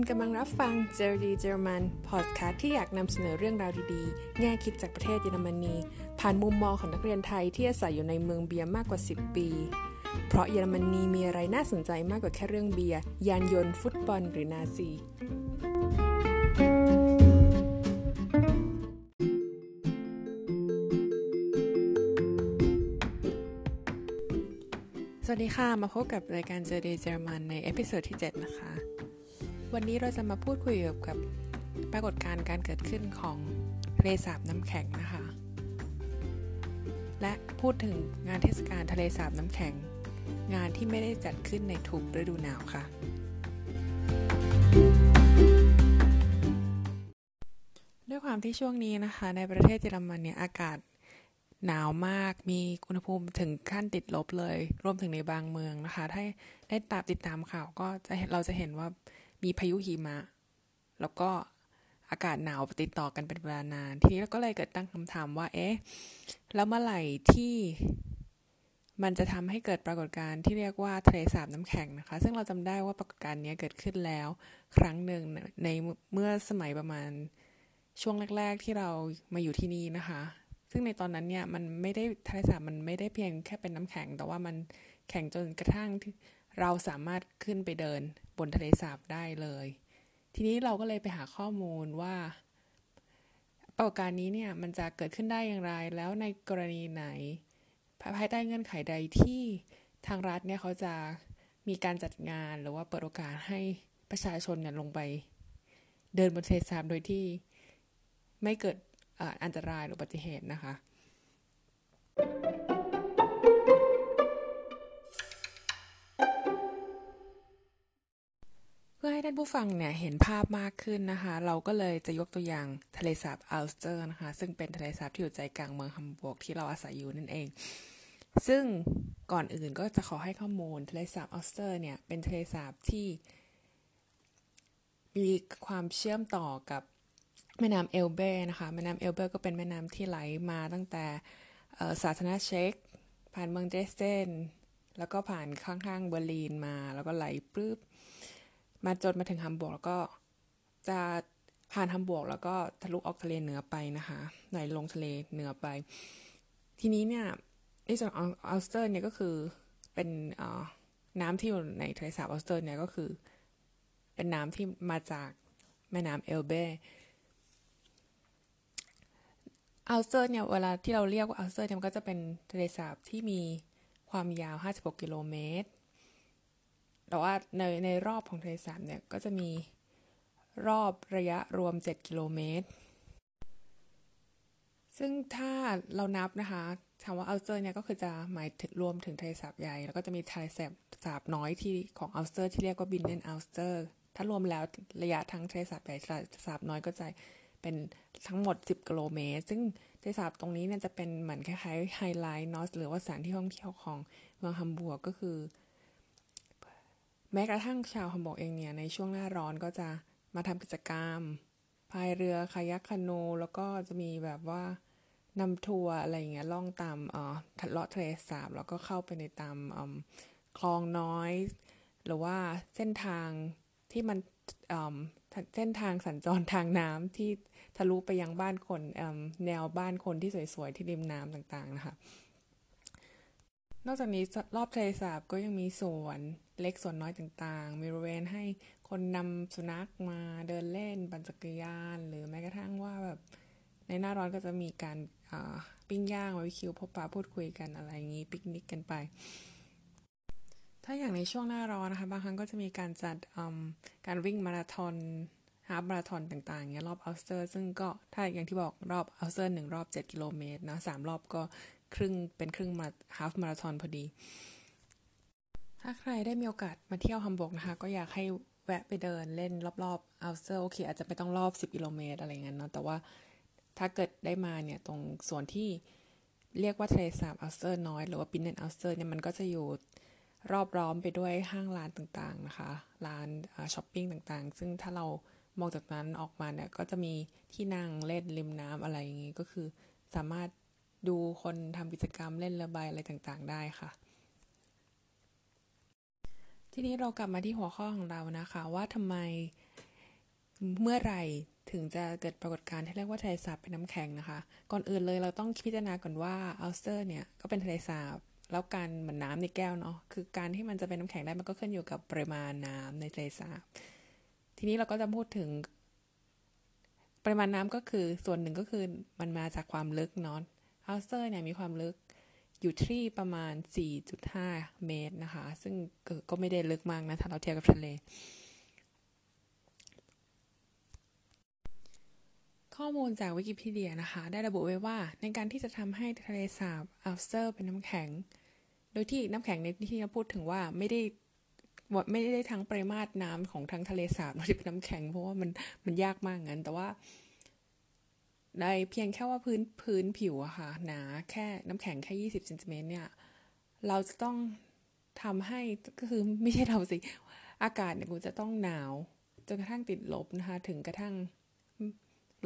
คุณกำลังรับฟังเจอดีเจอรมันพอดคาสต์ที่อยากนำเสนอเรื่องราวดีๆ แง่คิดจากประเทศเยอรมนี ผ่านมุมมองของนักเรียนไทยที่อาศัยอยู่ในเมืองเบียร์มากกว่า 10 ปี เพราะเยอรมนีมีอะไรน่าสนใจมากกว่าแค่เรื่องเบียร์ ยานยนต์ ฟุตบอล หรือนาซีสวัสดีค่ะ มาพบกับรายการเจอดีเจอรมันใน episode ที่ 7 นะคะ วันนี้เราจะมาพูดคุยเกี่ยวกับปรากฏการณ์การเกิดขึ้นของทะเลสาบน้ำแข็งนะคะ และพูดถึงงานเทศกาลทะเลสาบน้ำแข็ง งานที่ไม่ได้จัดขึ้นในทุกฤดูหนาวค่ะ ด้วยความที่ช่วงนี้นะคะ ในประเทศเยอรมันเนี่ยอากาศหนาวมาก มีอุณหภูมิถึงขั้นติดลบเลย รวมถึงในบางเมืองนะคะ ถ้าได้ตามติดตามข่าวก็จะเห็นเราจะเห็นว่า มีพายุหิมะ แล้วก็อากาศหนาวติดต่อกันเป็นเวลานาน ทีนี้เราก็เลยเกิดตั้งคำถามว่า เอ๊ะ แล้วเมื่อไหร่ที่มันจะทำให้เกิดปรากฏการณ์ที่เรียกว่าทะเลสาบน้ำแข็งนะคะ ซึ่งเราจำได้ว่าปรากฏการณ์นี้เกิดขึ้นแล้วครั้งหนึ่งในเมื่อสมัยประมาณช่วงแรก ๆ ที่เรามาอยู่ที่นี่นะคะ ซึ่งในตอนนั้นเนี่ยมันไม่ได้ทะเลสาบมันไม่ได้เพียงแค่เป็นน้ำแข็ง แต่ว่ามันแข็งจนกระทั่งเราสามารถขึ้นไปเดิน บนทะเลสาบได้เลย ทีนี้เราก็เลยไปหาข้อมูลว่าปรากฏการณ์นี้เนี่ยมันจะเกิดขึ้นได้อย่างไร แล้วในกรณีไหน ภายใต้เงื่อนไขใดที่ทางรัฐเนี่ยเขาจะมีการจัดงานหรือว่าเปิดโอกาสให้ประชาชนเนี่ยลงไป เดินบนทะเลสาบโดยที่ไม่เกิดอันตรายหรืออุบัติเหตุนะคะเพื่อให้ท่านผู้ฟังเนี่ยเห็นภาพมากขึ้นนะคะ เราก็เลยจะยกตัวอย่างทะเลสาบอัลสเตอร์นะคะ ซึ่งเป็นทะเลสาบที่อยู่ใจกลางเมืองฮัมบูร์กที่เราอาศัยอยู่นั่นเอง ซึ่งก่อนอื่นก็จะขอให้ข้อมูลทะเลสาบอัลสเตอร์เนี่ยเป็นทะเลสาบที่มีความเชื่อมต่อกับแม่น้ำเอลเบนะคะ แม่น้ำเอลเบก็เป็นแม่น้ำที่ไหลมาตั้งแต่สาธารณรัฐเช็กผ่านเมืองเดรสเดนแล้วก็ผ่านข้างๆเบอร์ลินมา แล้วก็ไหลปลื้บ มาจนมาถึงฮัมบูร์กแล้วก็จะผ่านฮัมบูร์กแล้วก็ทะลุออกทะเลเหนือไปนะคะไหลลงทะเลเหนือไป ทีนี้เนี่ยในส่วนของอัลสเตอร์เนี่ยก็คือเป็นน้ำที่อยู่ในทะเลสาบอัลสเตอร์เนี่ยก็คือ เป็นน้ำที่มาจากแม่น้ำเอลเบอัลสเตอร์เนี่ยเวลาที่เราเรียกว่าอัลสเตอร์เนี่ยมันก็จะเป็นทะเลสาบที่มีความยาว 56 กิโลเมตร แต่ว่าในในรอบของทะเลสาบเนี่ยก็จะมีรอบระยะรวม 7 กิโลเมตร ซึ่งถ้าเรานับนะคะคำว่าอัลสเตอร์เนี่ยก็คือจะหมายถึงรวมถึงทะเลสาบใหญ่ แล้วก็จะมีทะเลสาบสาบน้อยที่ของอัลสเตอร์ ที่เรียกว่าบินเนนอัลสเตอร์ ถ้ารวมแล้วระยะทั้งทะเลสาบใหญ่ทะเลสาบน้อยก็จะเป็นทั้งหมด 10 กิโลเมตร ซึ่งทะเลสาบตรงนี้เนี่ยจะเป็นเหมือนคล้ายๆไฮไลท์เนาะหรือว่าสถานที่ท่องเที่ยวของเมืองฮัมบูร์กก็คือ แม้กระทั่งชาวฮัมบูร์กเองเนี่ยในช่วงหน้าร้อนก็จะมาทำกิจกรรมพายเรือคายักคาโนแล้วก็จะมีแบบว่านำทัวร์อะไรอย่างเงี้ยล่องตามเอ่อเลาะทะเลสาบแล้วก็เข้าไปในตามคลองน้อย หรือว่าเส้นทางที่มันเส้นทางสัญจรทางน้ำที่ทะลุไปยังบ้านคนแนวบ้านคนที่สวยๆที่ริมน้ำต่างๆนะคะ นอกจากนี้รอบทะเลสาบก็ยังมีสวนเล็กสวนน้อยต่างๆ มีบริเวณให้คนนำสุนัขมาเดินเล่นปั่นจักรยาน หรือแม้กระทั่งว่าแบบในหน้าร้อนก็จะมีการปิ้งย่างบาร์บีคิวพบปะพูดคุยกันอะไรอย่างนี้ปิกนิกกันไป ถ้าอย่างในช่วงหน้าร้อนนะคะ บางครั้งก็จะมีการจัดการวิ่งมาราธอน half มาราธอนต่างๆเงี้ยรอบอัลสเตอร์ ซึ่งก็ถ้าอย่างที่บอกรอบอัลสเตอร์หนึ่งรอบ 7 กิโลเมตรนะสามรอบก็ ครึ่งเป็นครึ่งมา half มาราธอนพอดี ถ้าใครได้มีโอกาสมาเที่ยวฮัมบูร์กนะคะ ก็อยากให้แวะไปเดินเล่นรอบๆอัลสเตอร์โอเค อาจจะไม่ต้องรอบ 10กิโลเมตรอะไรเงี้ยเนาะแต่ว่าถ้าเกิดได้มาเนี่ย ตรงส่วนที่เรียกว่าทะเลสาบอัลสเตอร์น้อย หรือว่าบินเนนอัลสเตอร์เนี่ยมันก็จะอยู่รอบล้อมไปด้วยห้างร้านต่างๆนะคะ ร้านช้อปปิ้งต่างๆ ซึ่งถ้าเรามองจากนั้นออกมาเนี่ยก็จะมีที่นั่งเล่นริมน้ำอะไรอย่างงี้ก็คือสามารถ ดูคนทำกิจกรรมเล่นเรือใบอะไรต่างๆ ได้ค่ะ ทีนี้เรากลับมาที่หัวข้อของเรานะคะ ว่าทำไมเมื่อไหร่ถึงจะเกิดปรากฏการณ์ที่เรียกว่าทะเลสาบเป็นน้ำแข็งนะคะ ก่อนอื่นเลยเราต้องพิจารณาก่อนว่าอัลสเตอร์เนี่ยก็เป็นทะเลสาบแล้วการเหมือนน้ำในแก้วเนาะคือการที่มันจะเป็นน้ำแข็งได้มันก็ขึ้นอยู่กับปริมาณน้ำในทะเลสาบทีนี้เราก็จะพูดถึง ปริมาณน้ำก็คือส่วนหนึ่งก็คือมันมาจากความลึกเนาะ อัลสเตอร์เนี่ยมีความลึกอยู่ที่ประมาณ 4.5 เมตรนะคะ ซึ่งก็ไม่ได้ลึกมากนะถ้าเราเทียบกับทะเล ข้อมูลจากวิกิพีเดียนะคะ ได้ระบุไว้ว่าในการที่จะทำให้ทะเลสาบอัลสเตอร์เป็นน้ำแข็ง โดยที่น้ำแข็งในที่เราพูดถึงว่าไม่ได้ไม่ได้ทั้งปริมาตรน้ำของทั้งทะเลสาบที่เป็นน้ำแข็ง เพราะว่ามันมันยากมากงั้น แต่ว่า ในเพียงแค่ว่าพื้นพื้นผิวอะค่ะหนาแค่น้ำแข็งแค่ 20เซนติเมตรเนี่ย เราจะต้องทำให้ก็คือไม่ใช่เราสิ อากาศเนี่ยกูจะต้องหนาวจนกระทั่งติดลบนะคะ ถึงกระทั่ง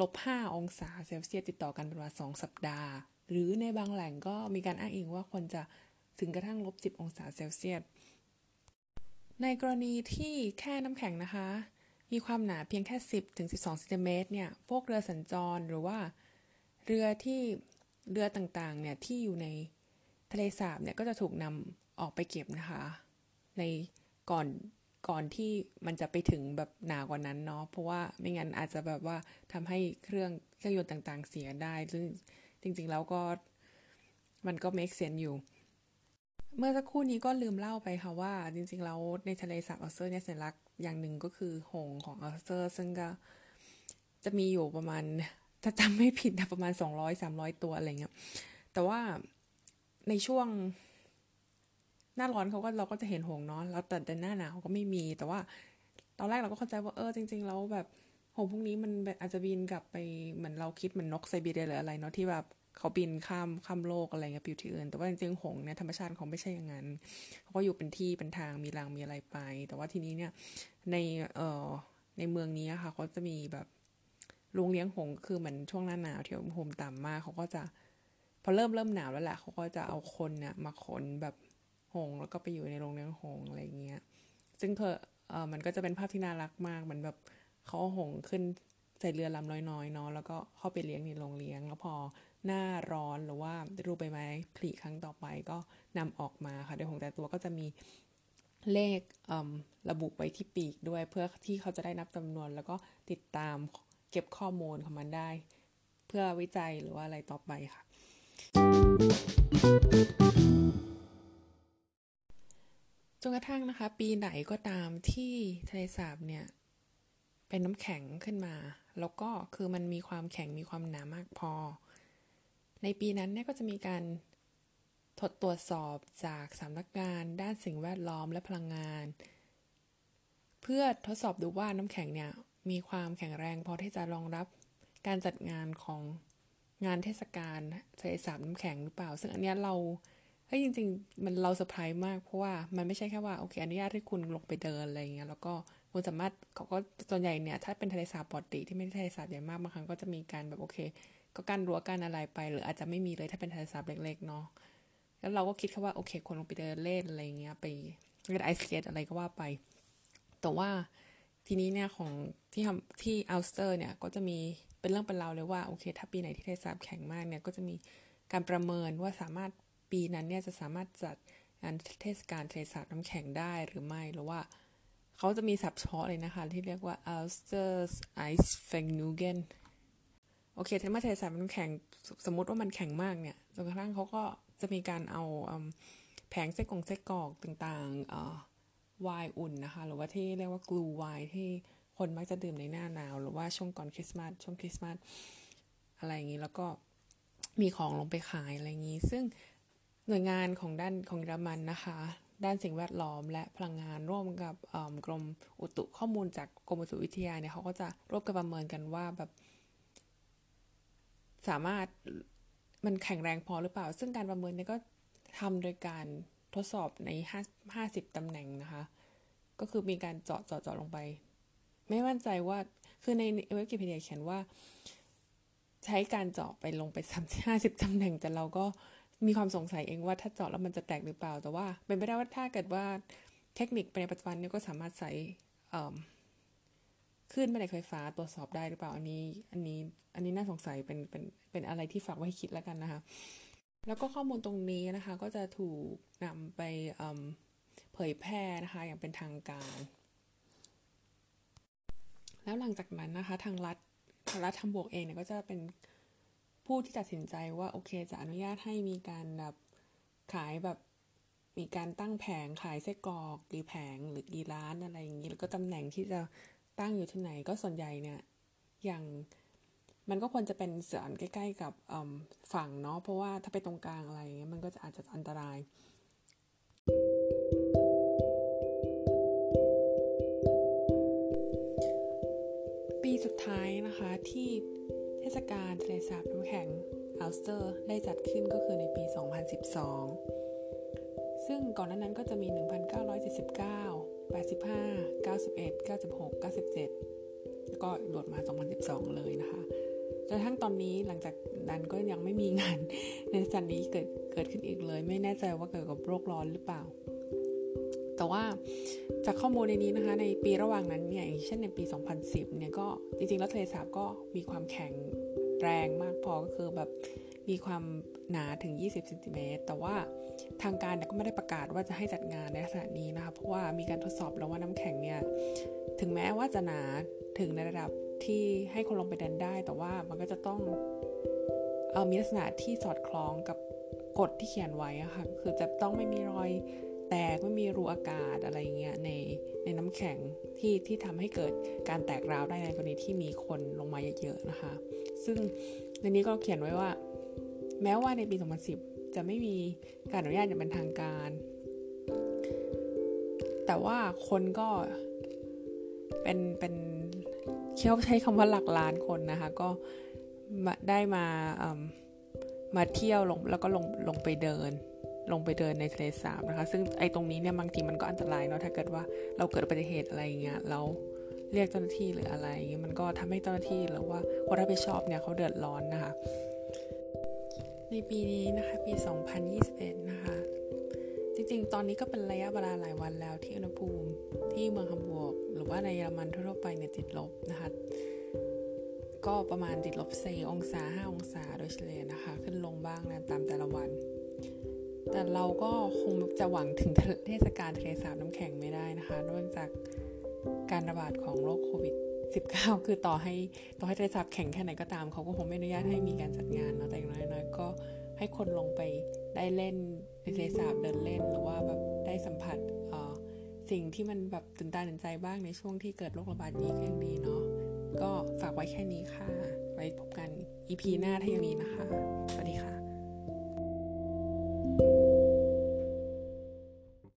ลบ5องศาเซลเซียสติดต่อกันเป็นเวลา2สัปดาห์ หรือในบางแหล่งก็มีการอ้างอิงว่าคนจะถึงกระทั่งลบ10องศาเซลเซียสในกรณีที่แค่น้ำแข็งนะคะ มีความหนาเพียงแค่ 10ถึง12ซนติเมตรเนี่ย พวกเรือสัญจรหรือว่า เรือที่เรือต่างๆ เนี่ยที่อยู่ในทะเลสาบเนี่ยก็จะถูกนำออกไปเก็บนะคะ ในก่อนก่อนที่มันจะไปถึงแบบหนากว่านั้นเนาะเพราะว่าไม่งั้นอาจจะแบบว่าทำให้เครื่องเครื่องยนต์ต่างๆ เสียได้ซึ่งจริง ๆ แล้วก็มันก็ make sense อยู่ เมื่อสักครู่นี้ก็ลืมเล่าไปค่ะว่า จริงๆแล้วในทะเลสาบอัลเซอร์เนี่ยสัญลักษณ์อย่างหนึ่งก็คือหงของอัลเซอร์ ซึ่งก็จะมีอยู่ประมาณถ้าจำไม่ผิดนะประมาณ200-300ตัวอะไรเงี้ยแต่ว่าในช่วง หน้าร้อนเขาก็เราก็จะเห็นหงเนาะแล้วแต่แต่หน้าหนาวก็ไม่มี แต่ว่าตอนแรกเราก็เข้าใจว่าเออจริง ๆ แล้วแบบหงพวกนี้มันอาจจะบินกลับไปเหมือนเราคิดเหมือนนกไซบีเรียหรืออะไรเนาะที่แบบ เขาบินข้ามข้ามโลกอะไรเงี้ยไปอยู่ที่อื่น แต่ว่าจริงๆหงเนี่ยธรรมชาติเขาไม่ใช่อย่างนั้นเขาก็อยู่เป็นที่เป็นทางมีรังมีอะไรไป แต่ว่าทีนี้เนี่ยในเอ่อในเมืองนี้ค่ะเขาจะมีแบบโรงเลี้ยงหงคือเหมือนช่วงหน้าหนาวที่อุณหภูมิต่ำมากเขาก็จะพอเริ่มเริ่มหนาวแล้วแหละเขาก็จะเอาคนเนี่ยมาขนแบบหงแล้วก็ไปอยู่ในโรงเลี้ยงหงอะไรเงี้ย ซึ่งเธอเออมันก็จะเป็นภาพที่น่ารักมากเหมือนแบบเขาหงขึ้นใส่เรือลำน้อยๆเนาะแล้วก็เข้าไปเลี้ยงในโรงเลี้ยง แล้วพอ หน้าร้อนหรือว่ารูปใบไม้ผลิครั้งต่อไปก็นำออกมาค่ะ โดยหงแต่ตัวก็จะมีเลขระบุไว้ที่ปีกด้วยเพื่อที่เขาจะได้นับจำนวน แล้วก็ติดตามเก็บข้อมูลของมันได้ เพื่อวิจัยหรือว่าอะไรต่อไปค่ะ จนกระทั่งนะคะ ปีไหนก็ตามที่ทะเลสาบเนี่ย เป็นน้ำแข็งขึ้นมา แล้วก็คือมันมีความแข็งมีความหนามากพอ ในปีนั้นเนี่ยก็จะมีการทดตรวจสอบจากสำนักงาน ด้านสิ่งแวดล้อมและพลังงาน เพื่อทดสอบดูว่าน้ำแข็งเนี่ย มีความแข็งแรงพอที่จะรองรับการจัดงานของงานเทศกาลทะเลสาบน้ำแข็งหรือเปล่า ซึ่งอันนี้เราเฮ้ยจริง ๆ มันเราเซอร์ไพรส์มากเพราะว่ามันไม่ใช่แค่ว่าโอเคอนุญาตให้คุณลงไปเดินอะไรเงี้ยแล้วก็คุณสามารถเขาก็ส่วนใหญ่เนี่ยถ้าเป็นทะเลสาบปกติที่ไม่ใช่ทะเลสาบใหญ่มากบางครั้งก็จะมีการแบบโอเค ก็กั้นรั้วกั้นอะไรไป หรืออาจจะไม่มีเลยถ้าเป็นทะเลสาบเล็กๆเนาะแล้วเราก็คิดแค่ว่าโอเคคนลงไปเดินเล่นอะไรเงี้ยไปเล่นไอสเกตอะไรก็ว่าไป แต่ว่าทีนี้เนี่ยของที่ทำที่อัลสเตอร์เนี่ยก็จะมีเป็นเรื่องเป็นราวเลยว่าโอเค ถ้าปีไหนที่ทะเลสาบแข็งมากเนี่ยก็จะมีการประเมินว่าสามารถปีนั้นเนี่ยจะสามารถจัดงานเทศกาลเทศาสตร์น้ำแข็งได้หรือไม่หรือว่าเขาจะมีศัพท์เฉพาะเลยนะคะ ที่เรียกว่า Ulsters Ice f a n u g e n โอเคถ้ามาเทศาสตร์น้ำแข็งสมมติว่ามันแข็งมากเนี่ยจนกระทั่งเขาก็จะมีการเอาแผงไส้กงไส้กรอกต่างๆวายอุ่นนะคะ หรือว่าที่เรียกว่ากลูวน์ที่คนมักจะดื่มในหน้าหนาว หรือว่าช่วงก่อนคริสต์มาสช่วงคริสต์มาสอะไรอย่างนี้แล้วก็มีของลงไปขายอะไรอย่างนี้ ซึ่งหน่วยงานของด้านของเยอรมันนะคะ ด้านสิ่งแวดล้อมและพลังงานร่วมกับกรมอุตุข้อมูลจากกรมอุตุวิทยาเนี่ยเขาก็จะร่วมกันประเมินกันว่าแบบ สามารถมันแข็งแรงพอหรือเปล่า ซึ่งการประเมินเนี่ยก็ทำโดยการทดสอบในห้าห้าสิบตำแหน่งนะคะ ก็คือมีการเจาะเจาะเจาะลงไป ไม่มั่นใจว่าคือในเว็บกิพีเดียเขียนว่า ใช้การเจาะไปลงไปสามห้าสิบตำแหน่ง แต่เราก็มีความสงสัยเองว่าถ้าเจาะแล้วมันจะแตกหรือเปล่า แต่ว่าเป็นไปได้ว่าถ้าเกิดว่าเทคนิคในปัจจุบันนี้ก็สามารถใส่ คลื่นแม่เหล็กไฟฟ้าตรวจสอบได้หรือเปล่าอันนี้ อันนี้อันนี้น่าสงสัยเป็นเป็นเป็นอะไรที่ฝากไว้คิดแล้วกันนะคะ แล้วก็ข้อมูลตรงนี้นะคะ ก็จะถูกนำไปเผยแพร่นะคะ อย่างเป็นทางการ แล้วหลังจากนั้นนะคะ ทางรัฐทางรัฐทำบวกเองเนี่ยก็จะเป็นผู้ที่ตัดสินใจว่าโอเคจะอนุญาตให้มีการแบบขายแบบมีการตั้งแผงขายไส้กรอกกี่แผงหรือกี่ร้านอะไรอย่างนี้ แล้วก็ตำแหน่งที่จะ ตั้งอยู่ที่ไหนก็ส่วนใหญ่เนี่ยอย่างมันก็ควรจะเป็นเสือนใกล้ ๆ กับฝั่งเนาะเพราะว่าถ้าไปตรงกลางอะไรเงี้ยมันก็จะอาจจะอันตราย ปีสุดท้ายนะคะที่เทศกาลทะเลสาบน้ำแข็งอัลสเตอร์ได้จัดขึ้นก็คือในปี 2012 ซึ่งก่อนนั้นนั้นก็จะมี 1979 85 91 96 97 แล้วก็โดดมา 2012 เลยนะคะจนทั้งตอนนี้หลังจากนั้นก็ยังไม่มีงานในสันนี้เกิดเกิดขึ้นอีกเลย ไม่แน่ใจว่าเกิดกับโรคร้อนหรือเปล่า แต่ว่าจากข้อมูลในนี้นะคะ ในปีระหว่างนั้นเนี่ยอย่างเช่นในปี 2010 เนี่ยก็จริงๆ แล้วทะเลสาบก็มีความแข็ง แรงมากพอก็คือแบบมีความหนาถึง 20เซนติเมตรแต่ว่าทางการเนี่ยก็ไม่ได้ประกาศว่าจะให้จัดงานในลักษณะนี้นะคะเพราะว่ามีการทดสอบแล้วว่าน้ำแข็งเนี่ยถึงแม้ว่าจะหนาถึงในระดับที่ให้คนลงไปเดินได้ แต่ว่ามันก็จะต้องเอมีลักษณะที่สอดคล้องกับกฎที่เขียนไว้อะค่ะคือจะต้องไม่มีรอยแตกไม่มีรูอากาศอะไรเงี้ยในในน้ำแข็งที่ที่ทำให้เกิดการแตกร้าวได้ในกรณีที่มีคนลงมาเยอะๆนะคะ ซึ่งในนี้ก็เขียนไว้ว่า แม้ว่าในปี 2010 จะไม่มีการอนุญาตอย่างเป็นทางการ แต่ว่าคนก็เป็นเป็นเขาใช้คำว่าหลักล้านคนนะคะ ก็ได้มามาเที่ยวลงแล้วก็ลงลงไปเดิน ลงไปเดินในทะเลสาบนะคะ ซึ่งไอ้ตรงนี้เนี่ยบางทีมันก็อันตรายเนาะถ้าเกิดว่าเราเกิดอุบัติเหตุอะไรเงี้ยแล้ว เรียกเจ้าหน้าที่หรืออะไร มันก็ทำให้เจ้าหน้าที่หรือว่าคนรับผิดชอบเนี่ยเขาเดือดร้อนนะคะ ในปีนี้นะคะปี 2021 นะคะ จริงๆ ตอนนี้ก็เป็นระยะเวลาหลายวันแล้วที่อุณหภูมิที่เมืองฮัมบูร์กหรือว่าในเยอรมันทั่วไปเนี่ยติดลบนะคะก็ประมาณติดลบ4องศา 5 องศาโดยเฉลี่ยนะคะ ขึ้นลงบ้างนะตามแต่ละวัน แต่เราก็คงจะหวังถึงเทศกาลทะเลสาบน้ำแข็งไม่ได้นะคะเนื่องจาก การระบาดของโรคโควิด 19 คือต่อให้ต่อให้ทะเลสาบแข็งแค่ไหนก็ตาม เขาก็คงไม่อนุญาตให้มีการจัดงานเนาะแต่อย่างน้อยๆก็ให้คนลงไปได้เล่นในทะเลสาบเดินเล่น หรือว่าแบบได้สัมผัสสิ่งที่มันแบบตื่นตาตื่นใจบ้างในช่วงที่เกิดโรคระบาดนี้ก็ยังดีเนาะก็ฝากไว้แค่นี้ค่ะ ไว้พบกัน EP หน้าถ้ายังมีนะคะ สวัสดีค่ะ